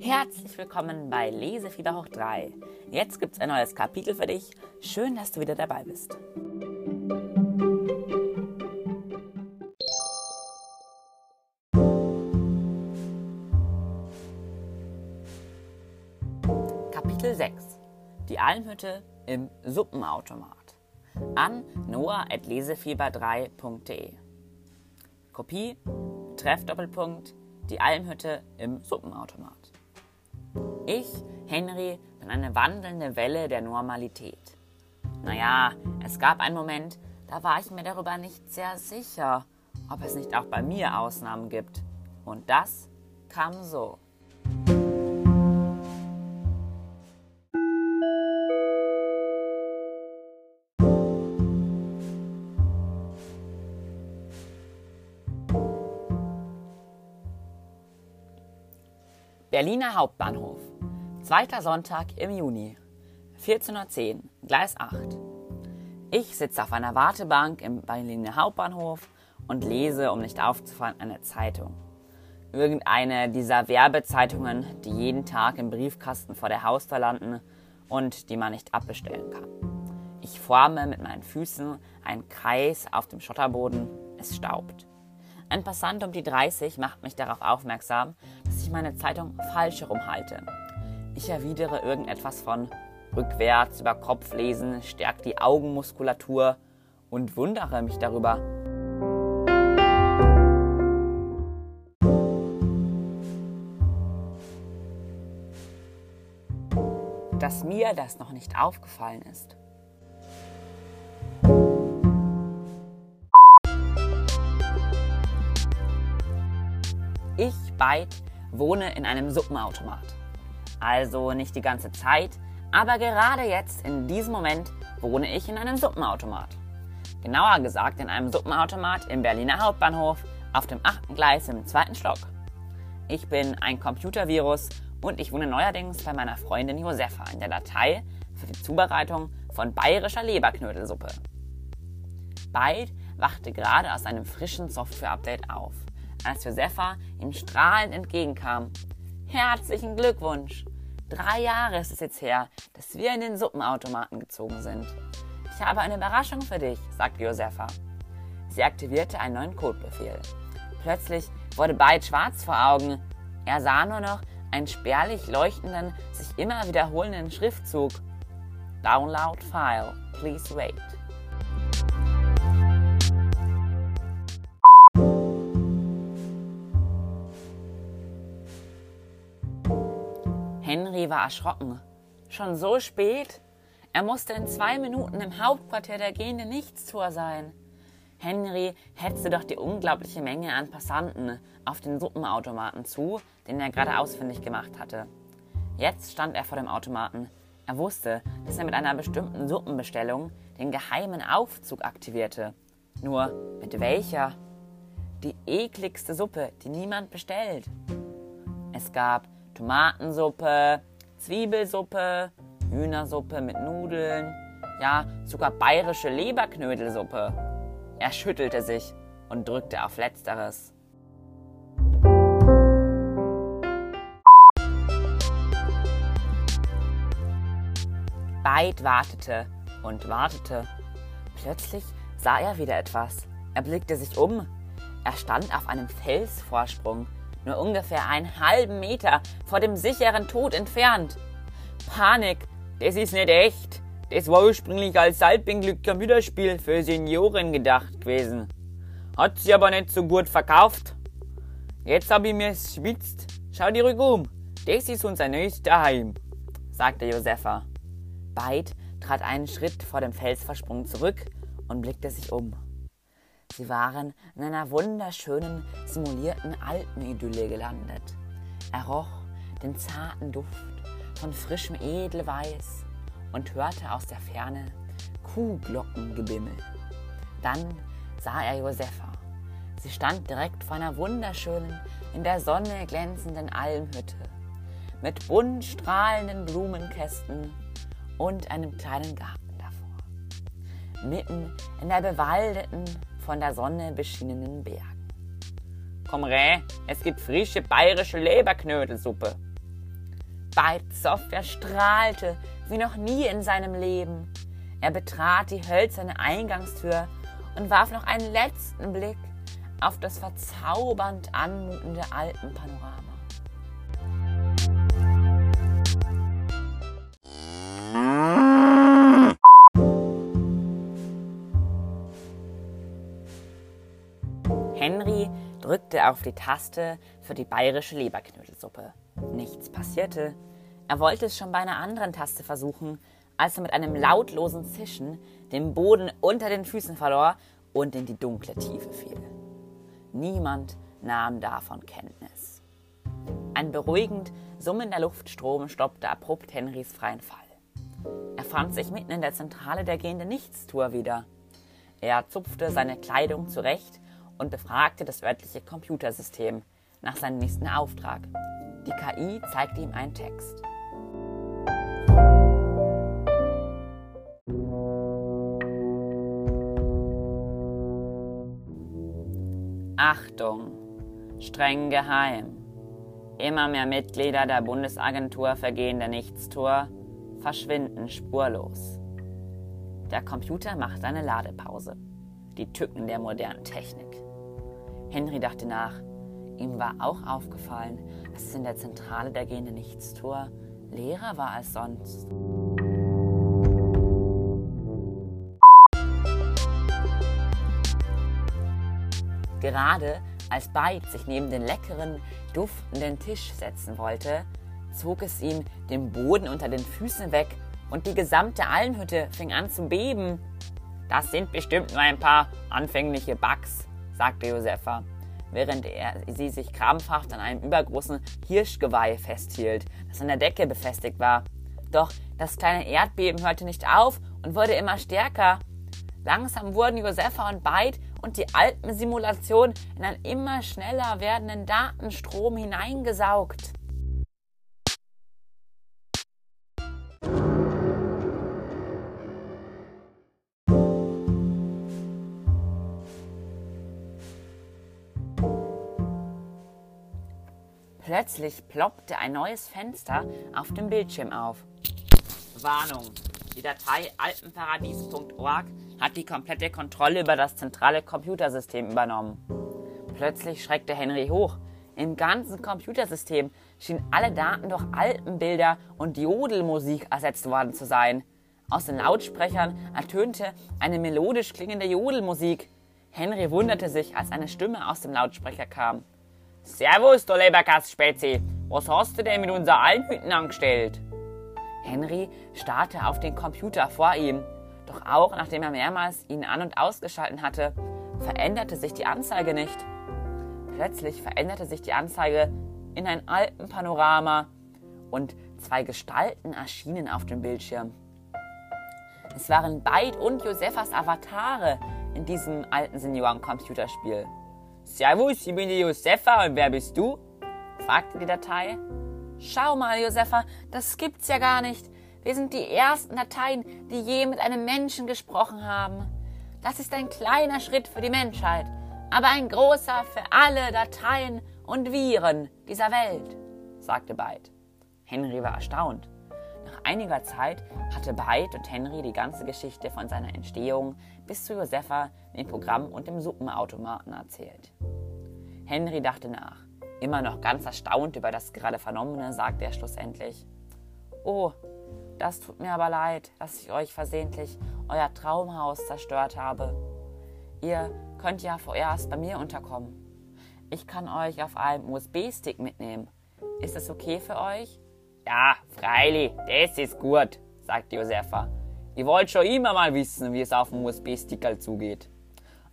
Herzlich willkommen bei Lesefieber hoch 3. Jetzt gibt's ein neues Kapitel für dich. Schön, dass du wieder dabei bist. Kapitel 6 Die Almhütte im Suppenautomat an noah.lesefieber3.de Kopie Treffdoppelpunkt Die Almhütte im Suppenautomat Ich, Henry, bin eine wandelnde Welle der Normalität. Naja, es gab einen Moment, da war ich mir darüber nicht sehr sicher, ob es nicht auch bei mir Ausnahmen gibt. Und das kam so. Berliner Hauptbahnhof. Zweiter Sonntag im Juni. 14.10 Uhr, Gleis 8. Ich sitze auf einer Wartebank im Berliner Hauptbahnhof und lese, um nicht aufzufallen, eine Zeitung. Irgendeine dieser Werbezeitungen, die jeden Tag im Briefkasten vor der Haustür landen und die man nicht abbestellen kann. Ich forme mit meinen Füßen einen Kreis auf dem Schotterboden. Es staubt. Ein Passant um die 30 macht mich darauf aufmerksam, ich meine Zeitung falsch herumhalte. Ich erwidere irgendetwas von rückwärts über Kopf lesen, stärkt die Augenmuskulatur und wundere mich darüber. Dass mir das noch nicht aufgefallen ist. Ich, Beid, wohne in einem Suppenautomat. Also nicht die ganze Zeit, aber gerade jetzt, in diesem Moment, wohne ich in einem Suppenautomat. Genauer gesagt in einem Suppenautomat im Berliner Hauptbahnhof auf dem achten Gleis im zweiten Stock. Ich bin ein Computervirus und ich wohne neuerdings bei meiner Freundin Josefa in der Datei für die Zubereitung von bayerischer Leberknödelsuppe. Beid wachte gerade aus einem frischen Software-Update auf als Josefa ihm strahlend entgegenkam. Herzlichen Glückwunsch! Drei Jahre ist es jetzt her, dass wir in den Suppenautomaten gezogen sind. Ich habe eine Überraschung für dich, sagte Josefa. Sie aktivierte einen neuen Codebefehl. Plötzlich wurde Byte schwarz vor Augen. Er sah nur noch einen spärlich leuchtenden, sich immer wiederholenden Schriftzug. Download File. Please wait. Henry war erschrocken. Schon so spät? Er musste in zwei Minuten im Hauptquartier der gehenden Nichtstour sein. Henry hetzte doch die unglaubliche Menge an Passanten auf den Suppenautomaten zu, den er gerade ausfindig gemacht hatte. Jetzt stand er vor dem Automaten. Er wusste, dass er mit einer bestimmten Suppenbestellung den geheimen Aufzug aktivierte. Nur mit welcher? Die ekligste Suppe, die niemand bestellt. Es gab Tomatensuppe, Zwiebelsuppe, Hühnersuppe mit Nudeln, ja, sogar bayerische Leberknödelsuppe. Er schüttelte sich und drückte auf Letzteres. Beid wartete und wartete. Plötzlich sah er wieder etwas. Er blickte sich um. Er stand auf einem Felsvorsprung nur ungefähr einen halben Meter vor dem sicheren Tod entfernt. Panik, das ist nicht echt. Das war ursprünglich als Salbinglück Computerspiel für Senioren gedacht gewesen. Hat sie aber nicht so gut verkauft. Jetzt hab ich mir schwitzt. Schau dir ruhig um. Das ist unser neues Daheim, sagte Josefa. Beid trat einen Schritt vor dem Felsversprung zurück und blickte sich um. Sie waren in einer wunderschönen, simulierten Alpenidylle gelandet. Er roch den zarten Duft von frischem Edelweiß und hörte aus der Ferne Kuhglockengebimmel. Dann sah er Josefa. Sie stand direkt vor einer wunderschönen, in der Sonne glänzenden Almhütte mit bunt strahlenden Blumenkästen und einem kleinen Garten davor. Mitten in der bewaldeten, von der Sonne beschienenen Bergen. Komm rä, es gibt frische bayerische Leberknödelsuppe. Software strahlte wie noch nie in seinem Leben. Er betrat die hölzerne Eingangstür und warf noch einen letzten Blick auf das verzaubernd anmutende Alpenpanorama. Drückte auf die Taste für die bayerische Leberknödelsuppe. Nichts passierte. Er wollte es schon bei einer anderen Taste versuchen, als er mit einem lautlosen Zischen den Boden unter den Füßen verlor und in die dunkle Tiefe fiel. Niemand nahm davon Kenntnis. Ein beruhigend summender Luftstrom stoppte abrupt Henrys freien Fall. Er fand sich mitten in der Zentrale der gehenden Nichtstour wieder. Er zupfte seine Kleidung zurecht und befragte das örtliche Computersystem nach seinem nächsten Auftrag. Die KI zeigte ihm einen Text. Achtung, streng geheim. Immer mehr Mitglieder der Bundesagentur für gehende Nichtstour verschwinden spurlos. Der Computer macht eine Ladepause. Die Tücken der modernen Technik. Henry dachte nach. Ihm war auch aufgefallen, dass es in der Zentrale der gehende Nichtstour leerer war als sonst. Gerade als Byte sich neben den leckeren, duftenden Tisch setzen wollte, zog es ihm den Boden unter den Füßen weg und die gesamte Almhütte fing an zu beben. Das sind bestimmt nur ein paar anfängliche Bugs, sagte Josefa, während er sie sich krampfhaft an einem übergroßen Hirschgeweih festhielt, das an der Decke befestigt war. Doch das kleine Erdbeben hörte nicht auf und wurde immer stärker. Langsam wurden Josefa und Byte und die Alpensimulation in einen immer schneller werdenden Datenstrom hineingesaugt. Plötzlich ploppte ein neues Fenster auf dem Bildschirm auf. Warnung! Die Datei alpenparadies.org hat die komplette Kontrolle über das zentrale Computersystem übernommen. Plötzlich schreckte Henry hoch. Im ganzen Computersystem schienen alle Daten durch Alpenbilder und Jodelmusik ersetzt worden zu sein. Aus den Lautsprechern ertönte eine melodisch klingende Jodelmusik. Henry wunderte sich, als eine Stimme aus dem Lautsprecher kam. Servus, du Leberkast-Spezi. Was hast du denn mit unserer Almhütten angestellt? Henry starrte auf den Computer vor ihm. Doch auch nachdem er mehrmals ihn an- und ausgeschalten hatte, veränderte sich die Anzeige nicht. Plötzlich veränderte sich die Anzeige in ein Alpenpanorama und zwei Gestalten erschienen auf dem Bildschirm. Es waren Beid und Josefas Avatare in diesem alten Senioren-Computerspiel. Servus, ich bin die Josefa und wer bist du? fragte die Datei. Schau mal, Josefa, das gibt's ja gar nicht. Wir sind die ersten Dateien, die je mit einem Menschen gesprochen haben. Das ist ein kleiner Schritt für die Menschheit, aber ein großer für alle Dateien und Viren dieser Welt, sagte Byte. Henry war erstaunt. Einiger Zeit hatte Byte und Henry die ganze Geschichte von seiner Entstehung bis zu Josefa, dem Programm und dem Suppenautomaten erzählt. Henry dachte nach. Immer noch ganz erstaunt über das gerade Vernommene, sagte er schlussendlich. Oh, das tut mir aber leid, dass ich euch versehentlich euer Traumhaus zerstört habe. Ihr könnt ja vorerst bei mir unterkommen. Ich kann euch auf einem USB-Stick mitnehmen. Ist das okay für euch? Ja, freilich, das ist gut, sagte Josefa. Ihr wollt schon immer mal wissen, wie es auf dem USB-Sticker zugeht.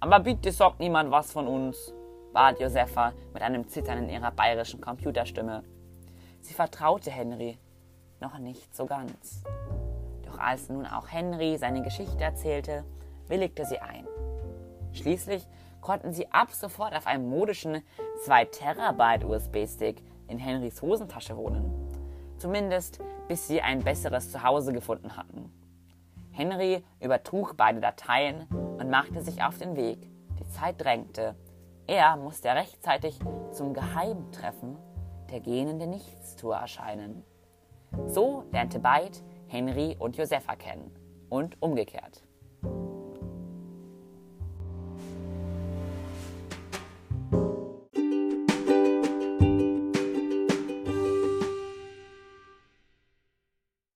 Aber bitte sagt niemand was von uns, bat Josefa mit einem Zittern in ihrer bayerischen Computerstimme. Sie vertraute Henry, noch nicht so ganz. Doch als nun auch Henry seine Geschichte erzählte, willigte sie ein. Schließlich konnten sie ab sofort auf einem modischen 2 Terabyte USB-Stick in Henrys Hosentasche wohnen. Zumindest bis sie ein besseres Zuhause gefunden hatten. Henry übertrug beide Dateien und machte sich auf den Weg. Die Zeit drängte. Er musste rechtzeitig zum Geheimtreffen der gähnende Nichtstour erscheinen. So lernte Beit Henry und Josefa kennen und umgekehrt.